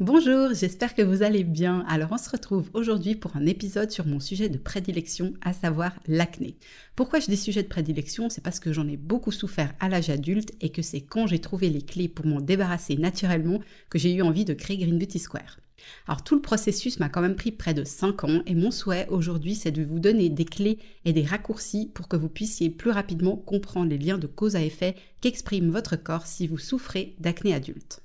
Bonjour, j'espère que vous allez bien. Alors on se retrouve aujourd'hui pour un épisode sur mon sujet de prédilection, à savoir l'acné. Pourquoi je dis sujet de prédilection? C'est parce que j'en ai beaucoup souffert à l'âge adulte et que c'est quand j'ai trouvé les clés pour m'en débarrasser naturellement que j'ai eu envie de créer Green Beauty Square. Alors tout le processus m'a quand même pris près de 5 ans et mon souhait aujourd'hui c'est de vous donner des clés et des raccourcis pour que vous puissiez plus rapidement comprendre les liens de cause à effet qu'exprime votre corps si vous souffrez d'acné adulte.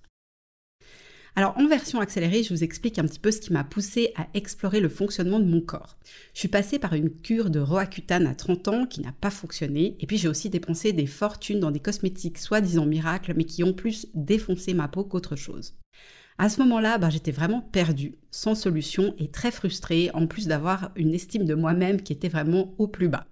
Alors en version accélérée, je vous explique un petit peu ce qui m'a poussé à explorer le fonctionnement de mon corps. Je suis passée par une cure de Roaccutane à 30 ans qui n'a pas fonctionné, et puis j'ai aussi dépensé des fortunes dans des cosmétiques soi-disant miracles, mais qui ont plus défoncé ma peau qu'autre chose. À ce moment-là, bah, j'étais vraiment perdue, sans solution et très frustrée, en plus d'avoir une estime de moi-même qui était vraiment au plus bas.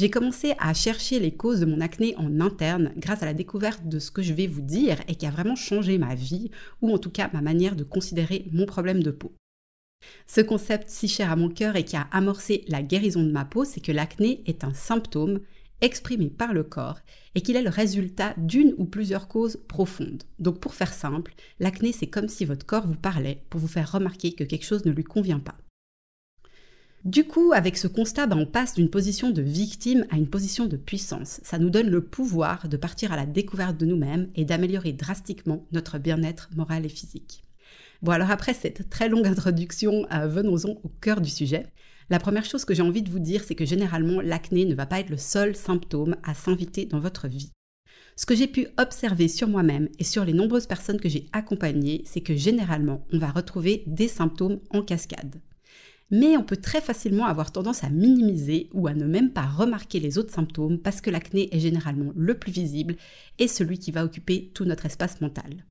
J'ai commencé à chercher les causes de mon acné en interne grâce à la découverte de ce que je vais vous dire et qui a vraiment changé ma vie, ou en tout cas ma manière de considérer mon problème de peau. Ce concept si cher à mon cœur et qui a amorcé la guérison de ma peau, c'est que l'acné est un symptôme exprimé par le corps et qu'il est le résultat d'une ou plusieurs causes profondes. Donc pour faire simple, l'acné c'est comme si votre corps vous parlait pour vous faire remarquer que quelque chose ne lui convient pas. Du coup, avec ce constat, ben, on passe d'une position de victime à une position de puissance. Ça nous donne le pouvoir de partir à la découverte de nous-mêmes et d'améliorer drastiquement notre bien-être moral et physique. Bon, alors après cette très longue introduction, euh, venons-en au cœur du sujet. La première chose que j'ai envie de vous dire, c'est que généralement, l'acné ne va pas être le seul symptôme à s'inviter dans votre vie. Ce que j'ai pu observer sur moi-même et sur les nombreuses personnes que j'ai accompagnées, c'est que généralement, on va retrouver des symptômes en cascade mais on peut très facilement avoir tendance à minimiser ou à ne même pas remarquer les autres symptômes parce que l'acné est généralement le plus visible et celui qui va occuper tout notre espace mental.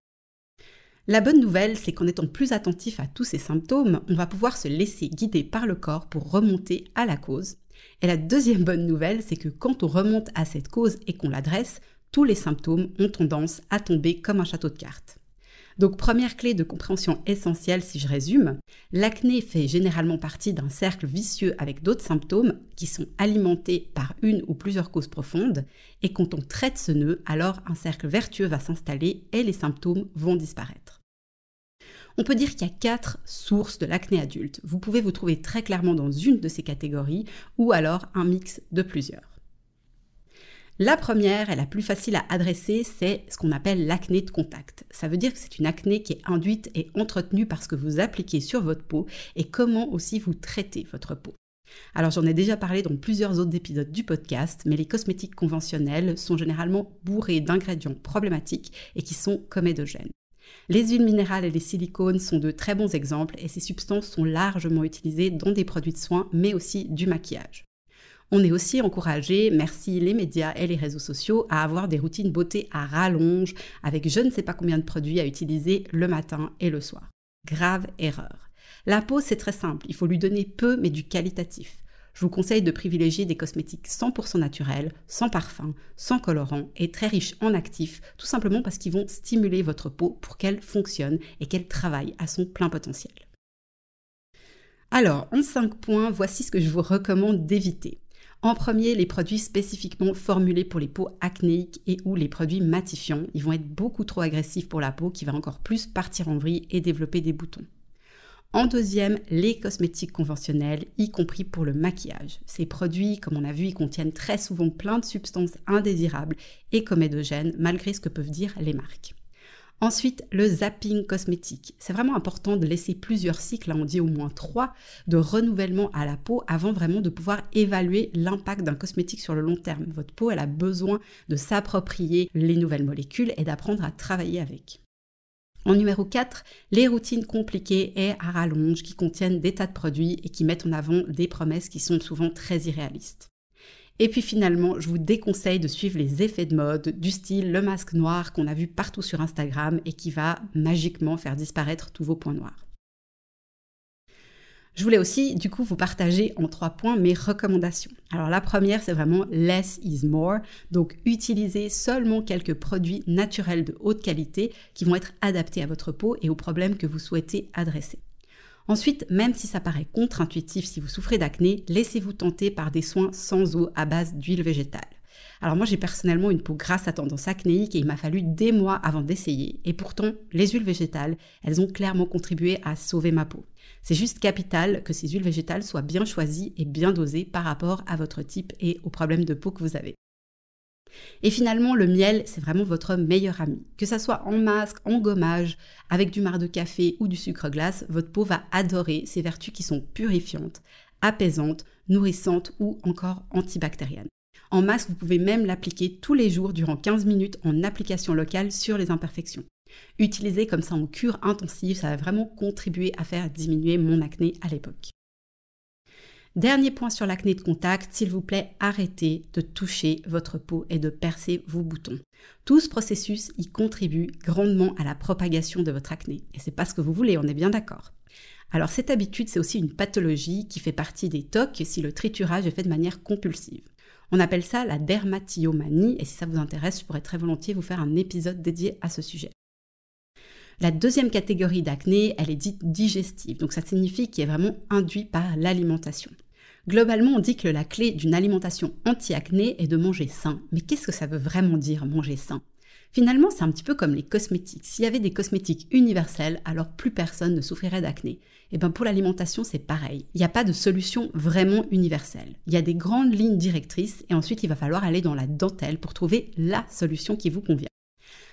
La bonne nouvelle, c'est qu'en étant plus attentif à tous ces symptômes, on va pouvoir se laisser guider par le corps pour remonter à la cause. Et la deuxième bonne nouvelle, c'est que quand on remonte à cette cause et qu'on l'adresse, tous les symptômes ont tendance à tomber comme un château de cartes. Donc première clé de compréhension essentielle si je résume, l'acné fait généralement partie d'un cercle vicieux avec d'autres symptômes qui sont alimentés par une ou plusieurs causes profondes et quand on traite ce nœud, alors un cercle vertueux va s'installer et les symptômes vont disparaître. On peut dire qu'il y a quatre sources de l'acné adulte. Vous pouvez vous trouver très clairement dans une de ces catégories ou alors un mix de plusieurs. La première et la plus facile à adresser, c'est ce qu'on appelle l'acné de contact. Ça veut dire que c'est une acné qui est induite et entretenue par ce que vous appliquez sur votre peau et comment aussi vous traitez votre peau. Alors j'en ai déjà parlé dans plusieurs autres épisodes du podcast, mais les cosmétiques conventionnels sont généralement bourrés d'ingrédients problématiques et qui sont comédogènes. Les huiles minérales et les silicones sont de très bons exemples et ces substances sont largement utilisées dans des produits de soins mais aussi du maquillage. On est aussi encouragé, merci les médias et les réseaux sociaux, à avoir des routines beauté à rallonge avec je ne sais pas combien de produits à utiliser le matin et le soir. Grave erreur. La peau, c'est très simple, il faut lui donner peu mais du qualitatif. Je vous conseille de privilégier des cosmétiques 100% naturels, sans parfum, sans colorant et très riches en actifs, tout simplement parce qu'ils vont stimuler votre peau pour qu'elle fonctionne et qu'elle travaille à son plein potentiel. Alors, en 5 points, voici ce que je vous recommande d'éviter. En premier, les produits spécifiquement formulés pour les peaux acnéiques et ou les produits matifiants. Ils vont être beaucoup trop agressifs pour la peau qui va encore plus partir en vrille et développer des boutons. En deuxième, les cosmétiques conventionnels, y compris pour le maquillage. Ces produits, comme on a vu, contiennent très souvent plein de substances indésirables et comédogènes, malgré ce que peuvent dire les marques. Ensuite, le zapping cosmétique. C'est vraiment important de laisser plusieurs cycles, on dit au moins trois, de renouvellement à la peau avant vraiment de pouvoir évaluer l'impact d'un cosmétique sur le long terme. Votre peau, a besoin de s'approprier les nouvelles molécules et d'apprendre à travailler avec. En numéro 4, les routines compliquées et à rallonge qui contiennent des tas de produits et qui mettent en avant des promesses qui sont souvent très irréalistes. Et puis finalement, je vous déconseille de suivre les effets de mode du style le masque noir qu'on a vu partout sur Instagram et qui va magiquement faire disparaître tous vos points noirs. Je voulais aussi, du coup, vous partager en trois points mes recommandations. Alors, la première, c'est vraiment less is more. Donc, utilisez seulement quelques produits naturels de haute qualité qui vont être adaptés à votre peau et aux problèmes que vous souhaitez adresser. Ensuite, même si ça paraît contre-intuitif si vous souffrez d'acné, laissez-vous tenter par des soins sans eau à base d'huile végétale. Alors moi j'ai personnellement une peau grasse à tendance acnéique et il m'a fallu des mois avant d'essayer. Et pourtant, les huiles végétales, elles ont clairement contribué à sauver ma peau. C'est juste capital que ces huiles végétales soient bien choisies et bien dosées par rapport à votre type et aux problèmes de peau que vous avez. Et finalement, le miel, c'est vraiment votre meilleur ami. Que ça soit en masque, en gommage, avec du marc de café ou du sucre glace, votre peau va adorer ces vertus qui sont purifiantes, apaisantes, nourrissantes ou encore antibactériennes. En masque, vous pouvez même l'appliquer tous les jours durant 15 minutes en application locale sur les imperfections. Utilisé comme ça en cure intensive, ça va vraiment contribuer à faire diminuer mon acné à l'époque. Dernier point sur l'acné de contact, s'il vous plaît, arrêtez de toucher votre peau et de percer vos boutons. Tout ce processus y contribue grandement à la propagation de votre acné. Et c'est pas ce que vous voulez, on est bien d'accord. Alors cette habitude, c'est aussi une pathologie qui fait partie des TOC si le triturage est fait de manière compulsive. On appelle ça la dermatillomanie et si ça vous intéresse, je pourrais très volontiers vous faire un épisode dédié à ce sujet. La deuxième catégorie d'acné, elle est dite digestive, donc ça signifie qu'il est vraiment induit par l'alimentation. Globalement, on dit que la clé d'une alimentation anti-acné est de manger sain. Mais qu'est-ce que ça veut vraiment dire manger sain? Finalement, c'est un petit peu comme les cosmétiques. S'il y avait des cosmétiques universels, alors plus personne ne souffrirait d'acné. Et eh bien pour l'alimentation, c'est pareil. Il n'y a pas de solution vraiment universelle. Il y a des grandes lignes directrices et ensuite il va falloir aller dans la dentelle pour trouver la solution qui vous convient.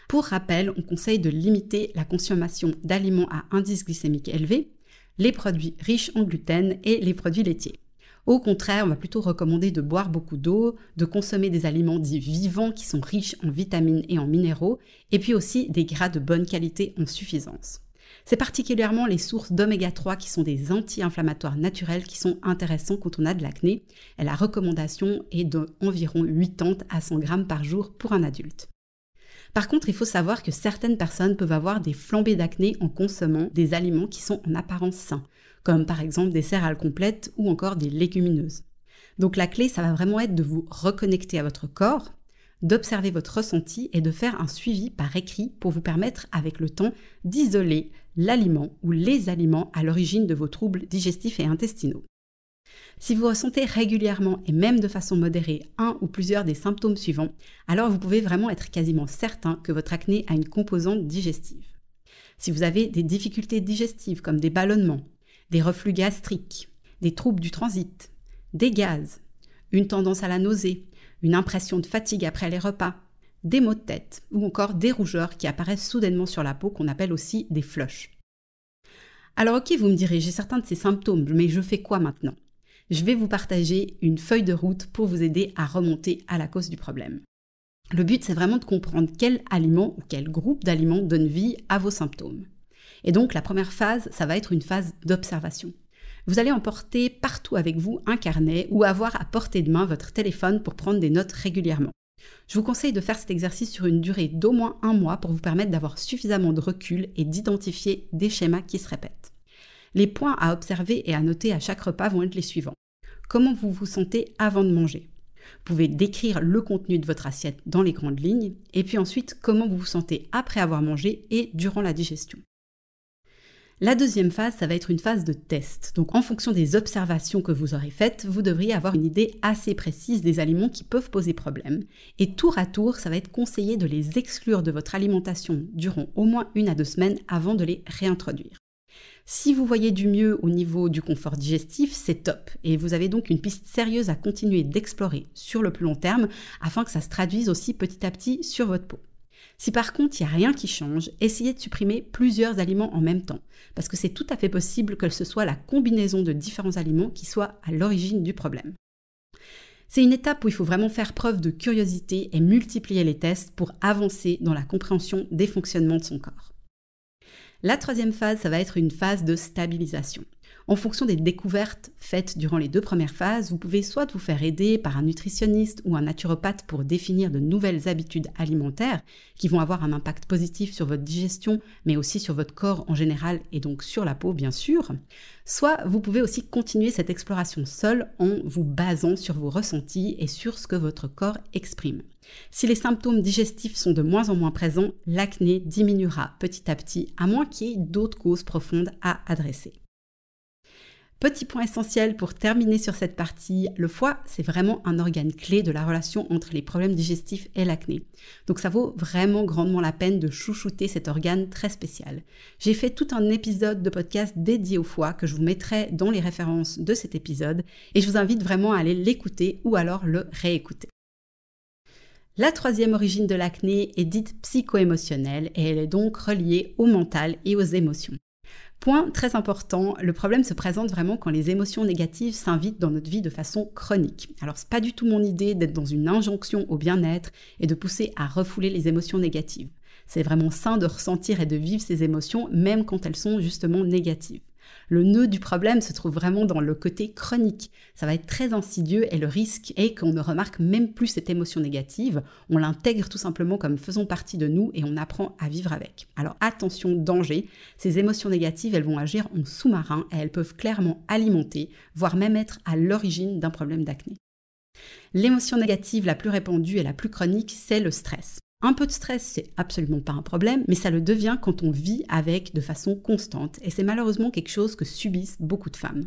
Pour rappel, on conseille de limiter la consommation d'aliments à indice glycémique élevé, les produits riches en gluten et les produits laitiers. Au contraire, on va plutôt recommander de boire beaucoup d'eau, de consommer des aliments dits vivants qui sont riches en vitamines et en minéraux, et puis aussi des gras de bonne qualité en suffisance. C'est particulièrement les sources d'oméga 3 qui sont des anti-inflammatoires naturels qui sont intéressants quand on a de l'acné. Et la recommandation est d'environ 80 à 100 grammes par jour pour un adulte. Par contre, il faut savoir que certaines personnes peuvent avoir des flambées d'acné en consommant des aliments qui sont en apparence sains, comme par exemple des céréales complètes ou encore des légumineuses. Donc la clé, ça va vraiment être de vous reconnecter à votre corps, d'observer votre ressenti et de faire un suivi par écrit pour vous permettre avec le temps d'isoler l'aliment ou les aliments à l'origine de vos troubles digestifs et intestinaux. Si vous ressentez régulièrement et même de façon modérée un ou plusieurs des symptômes suivants, alors vous pouvez vraiment être quasiment certain que votre acné a une composante digestive. Si vous avez des difficultés digestives comme des ballonnements, des reflux gastriques, des troubles du transit, des gaz, une tendance à la nausée, une impression de fatigue après les repas, des maux de tête ou encore des rougeurs qui apparaissent soudainement sur la peau qu'on appelle aussi des flushs. Alors ok, vous me direz, j'ai certains de ces symptômes, mais je fais quoi maintenant? Je vais vous partager une feuille de route pour vous aider à remonter à la cause du problème. Le but, c'est vraiment de comprendre quel aliment ou quel groupe d'aliments donne vie à vos symptômes. Et donc la première phase, ça va être une phase d'observation. Vous allez emporter partout avec vous un carnet ou avoir à portée de main votre téléphone pour prendre des notes régulièrement. Je vous conseille de faire cet exercice sur une durée d'au moins un mois pour vous permettre d'avoir suffisamment de recul et d'identifier des schémas qui se répètent. Les points à observer et à noter à chaque repas vont être les suivants. Comment vous vous sentez avant de manger? Vous pouvez décrire le contenu de votre assiette dans les grandes lignes et puis ensuite comment vous vous sentez après avoir mangé et durant la digestion. La deuxième phase, ça va être une phase de test. Donc en fonction des observations que vous aurez faites, vous devriez avoir une idée assez précise des aliments qui peuvent poser problème. Et tour à tour, ça va être conseillé de les exclure de votre alimentation durant au moins une à deux semaines avant de les réintroduire. Si vous voyez du mieux au niveau du confort digestif, c'est top. Et vous avez donc une piste sérieuse à continuer d'explorer sur le plus long terme afin que ça se traduise aussi petit à petit sur votre peau. Si par contre il n'y a rien qui change, essayez de supprimer plusieurs aliments en même temps, parce que c'est tout à fait possible que ce soit la combinaison de différents aliments qui soit à l'origine du problème. C'est une étape où il faut vraiment faire preuve de curiosité et multiplier les tests pour avancer dans la compréhension des fonctionnements de son corps. La troisième phase, ça va être une phase de stabilisation. En fonction des découvertes faites durant les deux premières phases, vous pouvez soit vous faire aider par un nutritionniste ou un naturopathe pour définir de nouvelles habitudes alimentaires qui vont avoir un impact positif sur votre digestion, mais aussi sur votre corps en général et donc sur la peau bien sûr. Soit vous pouvez aussi continuer cette exploration seule en vous basant sur vos ressentis et sur ce que votre corps exprime. Si les symptômes digestifs sont de moins en moins présents, l'acné diminuera petit à petit, à moins qu'il y ait d'autres causes profondes à adresser. Petit point essentiel pour terminer sur cette partie, le foie, c'est vraiment un organe clé de la relation entre les problèmes digestifs et l'acné. Donc ça vaut vraiment grandement la peine de chouchouter cet organe très spécial. J'ai fait tout un épisode de podcast dédié au foie que je vous mettrai dans les références de cet épisode et je vous invite vraiment à aller l'écouter ou alors le réécouter. La troisième origine de l'acné est dite psycho-émotionnelle et elle est donc reliée au mental et aux émotions. Point très important, le problème se présente vraiment quand les émotions négatives s'invitent dans notre vie de façon chronique. Alors c'est pas du tout mon idée d'être dans une injonction au bien-être et de pousser à refouler les émotions négatives. C'est vraiment sain de ressentir et de vivre ces émotions même quand elles sont justement négatives. Le nœud du problème se trouve vraiment dans le côté chronique. Ça va être très insidieux et le risque est qu'on ne remarque même plus cette émotion négative, on l'intègre tout simplement comme faisant partie de nous et on apprend à vivre avec. Alors attention, danger, ces émotions négatives, elles vont agir en sous-marin et elles peuvent clairement alimenter, voire même être à l'origine d'un problème d'acné. L'émotion négative la plus répandue et la plus chronique, c'est le stress. Un peu de stress, c'est absolument pas un problème, mais ça le devient quand on vit avec de façon constante, et c'est malheureusement quelque chose que subissent beaucoup de femmes.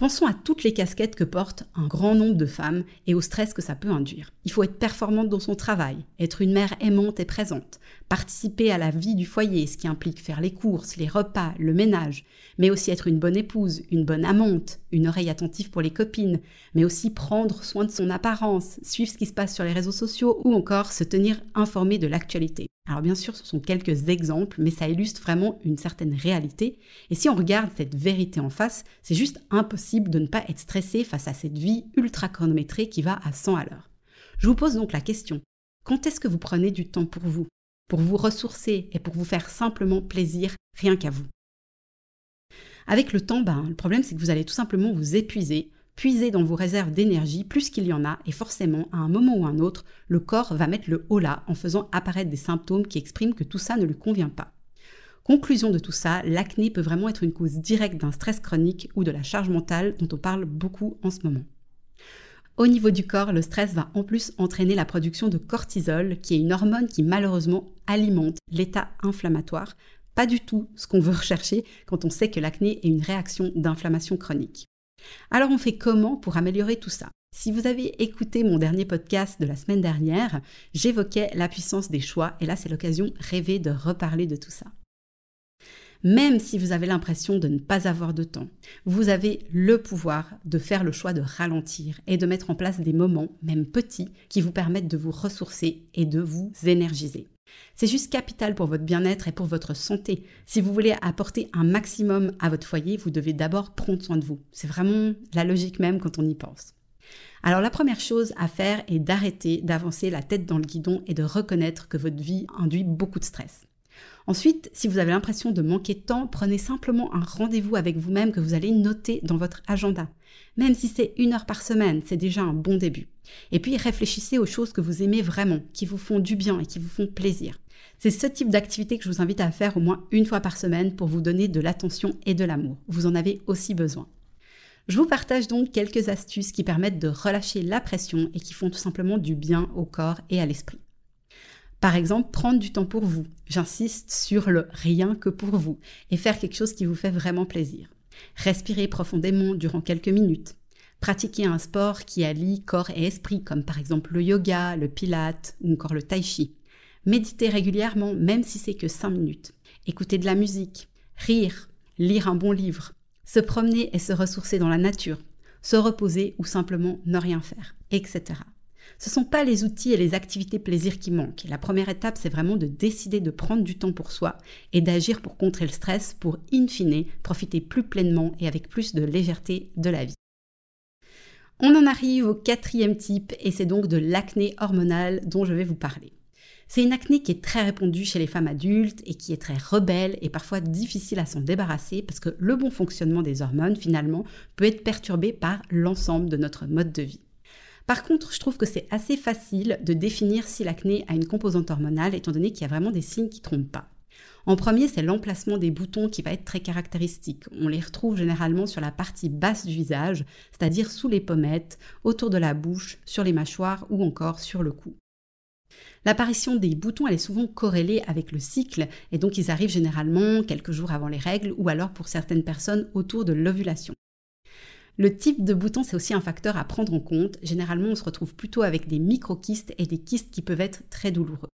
Pensons à toutes les casquettes que portent un grand nombre de femmes et au stress que ça peut induire. Il faut être performante dans son travail, être une mère aimante et présente, participer à la vie du foyer, ce qui implique faire les courses, les repas, le ménage, mais aussi être une bonne épouse, une bonne amante, une oreille attentive pour les copines, mais aussi prendre soin de son apparence, suivre ce qui se passe sur les réseaux sociaux ou encore se tenir informé de l'actualité. Alors bien sûr, ce sont quelques exemples, mais ça illustre vraiment une certaine réalité. Et si on regarde cette vérité en face, c'est juste impossible de ne pas être stressé face à cette vie ultra chronométrée qui va à 100 à l'heure. Je vous pose donc la question, quand est-ce que vous prenez du temps pour vous, pour vous ressourcer et pour vous faire simplement plaisir rien qu'à vous? Avec le temps, ben, le problème c'est que vous allez tout simplement vous épuiser, puiser dans vos réserves d'énergie plus qu'il y en a, et forcément, à un moment ou un autre, le corps va mettre le haut là en faisant apparaître des symptômes qui expriment que tout ça ne lui convient pas. Conclusion de tout ça, l'acné peut vraiment être une cause directe d'un stress chronique ou de la charge mentale dont on parle beaucoup en ce moment. Au niveau du corps, le stress va en plus entraîner la production de cortisol, qui est une hormone qui malheureusement alimente l'état inflammatoire, pas du tout ce qu'on veut rechercher quand on sait que l'acné est une réaction d'inflammation chronique. Alors on fait comment pour améliorer tout ça? Si vous avez écouté mon dernier podcast de la semaine dernière, j'évoquais la puissance des choix et là c'est l'occasion rêvée de reparler de tout ça. Même si vous avez l'impression de ne pas avoir de temps, vous avez le pouvoir de faire le choix de ralentir et de mettre en place des moments, même petits, qui vous permettent de vous ressourcer et de vous énergiser. C'est juste capital pour votre bien-être et pour votre santé. Si vous voulez apporter un maximum à votre foyer, vous devez d'abord prendre soin de vous. C'est vraiment la logique même quand on y pense. Alors la première chose à faire est d'arrêter d'avancer la tête dans le guidon et de reconnaître que votre vie induit beaucoup de stress. Ensuite, si vous avez l'impression de manquer de temps, prenez simplement un rendez-vous avec vous-même que vous allez noter dans votre agenda. Même si c'est une heure par semaine, c'est déjà un bon début. Et puis réfléchissez aux choses que vous aimez vraiment, qui vous font du bien et qui vous font plaisir. C'est ce type d'activité que je vous invite à faire au moins une fois par semaine pour vous donner de l'attention et de l'amour. Vous en avez aussi besoin. Je vous partage donc quelques astuces qui permettent de relâcher la pression et qui font tout simplement du bien au corps et à l'esprit. Par exemple, prendre du temps pour vous. J'insiste sur le rien que pour vous et faire quelque chose qui vous fait vraiment plaisir. Respirer profondément durant quelques minutes. Pratiquer un sport qui allie corps et esprit, comme par exemple le yoga, le pilate ou encore le tai chi. Méditer régulièrement, même si c'est que 5 minutes. Écouter de la musique. Rire. Lire un bon livre. Se promener et se ressourcer dans la nature. Se reposer ou simplement ne rien faire, etc. Ce ne sont pas les outils et les activités plaisir qui manquent. La première étape, c'est vraiment de décider de prendre du temps pour soi et d'agir pour contrer le stress pour, in fine, profiter plus pleinement et avec plus de légèreté de la vie. On en arrive au quatrième type et c'est donc de l'acné hormonal dont je vais vous parler. C'est une acné qui est très répandue chez les femmes adultes et qui est très rebelle et parfois difficile à s'en débarrasser parce que le bon fonctionnement des hormones, finalement, peut être perturbé par l'ensemble de notre mode de vie. Par contre, je trouve que c'est assez facile de définir si l'acné a une composante hormonale, étant donné qu'il y a vraiment des signes qui ne trompent pas. En premier, c'est l'emplacement des boutons qui va être très caractéristique. On les retrouve généralement sur la partie basse du visage, c'est-à-dire sous les pommettes, autour de la bouche, sur les mâchoires ou encore sur le cou. L'apparition des boutons, elle est souvent corrélée avec le cycle, et donc ils arrivent généralement quelques jours avant les règles, ou alors pour certaines personnes autour de l'ovulation. Le type de bouton, c'est aussi un facteur à prendre en compte. Généralement, on se retrouve plutôt avec des microkystes et des kystes qui peuvent être très douloureux.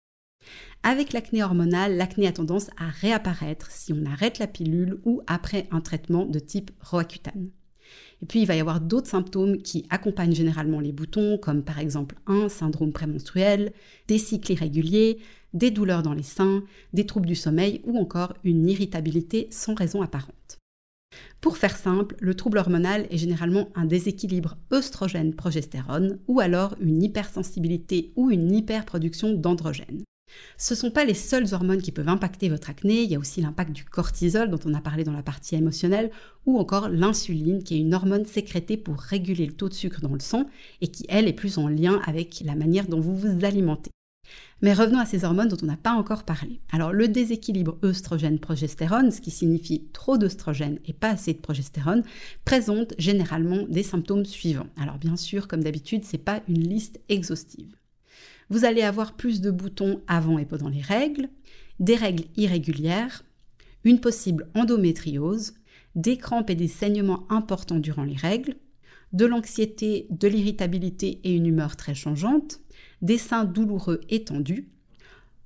Avec l'acné hormonale, l'acné a tendance à réapparaître si on arrête la pilule ou après un traitement de type Roaccutane. Et puis, il va y avoir d'autres symptômes qui accompagnent généralement les boutons, comme par exemple un syndrome prémenstruel, des cycles irréguliers, des douleurs dans les seins, des troubles du sommeil ou encore une irritabilité sans raison apparente. Pour faire simple, le trouble hormonal est généralement un déséquilibre œstrogène-progestérone ou alors une hypersensibilité ou une hyperproduction d'androgènes. Ce ne sont pas les seules hormones qui peuvent impacter votre acné, il y a aussi l'impact du cortisol dont on a parlé dans la partie émotionnelle, ou encore l'insuline qui est une hormone sécrétée pour réguler le taux de sucre dans le sang et qui, elle, est plus en lien avec la manière dont vous vous alimentez. Mais revenons à ces hormones dont on n'a pas encore parlé. Alors le déséquilibre œstrogène-progestérone, ce qui signifie trop d'œstrogène et pas assez de progestérone, présente généralement des symptômes suivants. Alors bien sûr, comme d'habitude, ce n'est pas une liste exhaustive. Vous allez avoir plus de boutons avant et pendant les règles, des règles irrégulières, une possible endométriose, des crampes et des saignements importants durant les règles, de l'anxiété, de l'irritabilité et une humeur très changeante, des seins douloureux et tendus,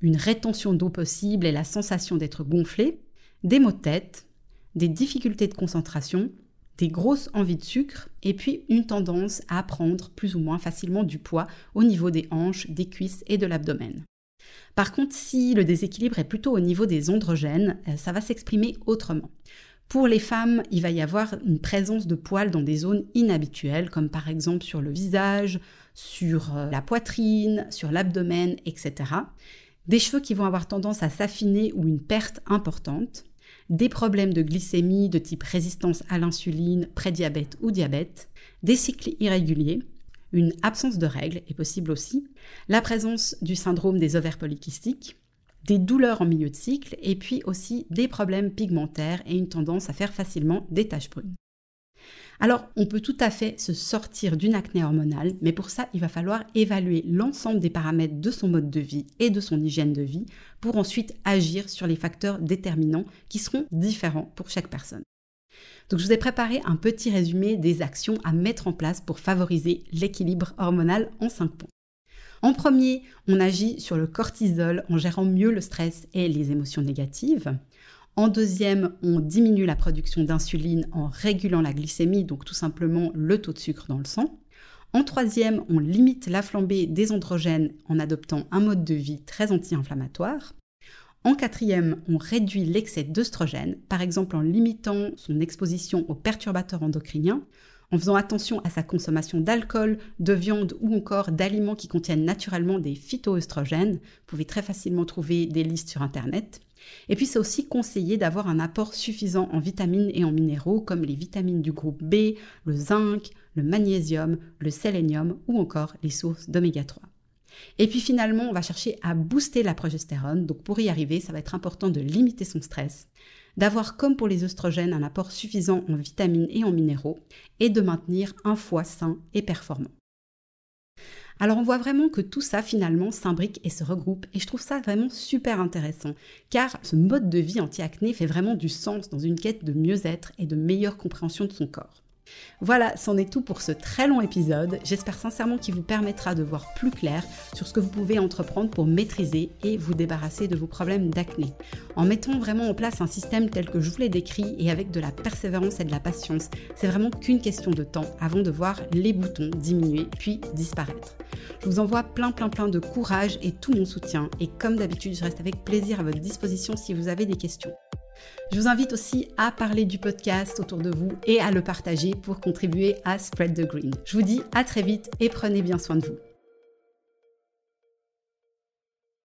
une rétention d'eau possible et la sensation d'être gonflé, des maux de tête, des difficultés de concentration, des grosses envies de sucre et puis une tendance à prendre plus ou moins facilement du poids au niveau des hanches, des cuisses et de l'abdomen. Par contre, si le déséquilibre est plutôt au niveau des androgènes, euh, ça va s'exprimer autrement. Pour les femmes, il va y avoir une présence de poils dans des zones inhabituelles, comme par exemple sur le visage, sur euh, la poitrine, sur l'abdomen, etc. Des cheveux qui vont avoir tendance à s'affiner ou une perte importante. Des problèmes de glycémie de type résistance à l'insuline, prédiabète ou diabète, des cycles irréguliers, une absence de règles est possible aussi, la présence du syndrome des ovaires polykystiques, des douleurs en milieu de cycle et puis aussi des problèmes pigmentaires et une tendance à faire facilement des taches brunes. Alors, on peut tout à fait se sortir d'une acné hormonale, mais pour ça, il va falloir évaluer l'ensemble des paramètres de son mode de vie et de son hygiène de vie pour ensuite agir sur les facteurs déterminants qui seront différents pour chaque personne. Donc, je vous ai préparé un petit résumé des actions à mettre en place pour favoriser l'équilibre hormonal en 5 points. En premier, on agit sur le cortisol en gérant mieux le stress et les émotions négatives. En deuxième, on diminue la production d'insuline en régulant la glycémie, donc tout simplement le taux de sucre dans le sang. En troisième, on limite la flambée des androgènes en adoptant un mode de vie très anti-inflammatoire. En quatrième, on réduit l'excès d'œstrogène, par exemple en limitant son exposition aux perturbateurs endocriniens, en faisant attention à sa consommation d'alcool, de viande ou encore d'aliments qui contiennent naturellement des phytoœstrogènes. Vous pouvez très facilement trouver des listes sur Internet. Et puis c'est aussi conseillé d'avoir un apport suffisant en vitamines et en minéraux comme les vitamines du groupe B, le zinc, le magnésium, le sélénium ou encore les sources d'oméga 3. Et puis finalement, on va chercher à booster la progestérone. Donc pour y arriver, ça va être important de limiter son stress, d'avoir comme pour les oestrogènes un apport suffisant en vitamines et en minéraux et de maintenir un foie sain et performant. Alors on voit vraiment que tout ça finalement s'imbrique et se regroupe et je trouve ça vraiment super intéressant car ce mode de vie anti-acné fait vraiment du sens dans une quête de mieux-être et de meilleure compréhension de son corps. Voilà, c'en est tout pour ce très long épisode. J'espère sincèrement qu'il vous permettra de voir plus clair sur ce que vous pouvez entreprendre pour maîtriser et vous débarrasser de vos problèmes d'acné. En mettant vraiment en place un système tel que je vous l'ai décrit et avec de la persévérance et de la patience, c'est vraiment qu'une question de temps avant de voir les boutons diminuer puis disparaître. Je vous envoie plein plein plein de courage et tout mon soutien et comme d'habitude, je reste avec plaisir à votre disposition si vous avez des questions. Je vous invite aussi à parler du podcast autour de vous et à le partager pour contribuer à Spread the Green. Je vous dis à très vite et prenez bien soin de vous.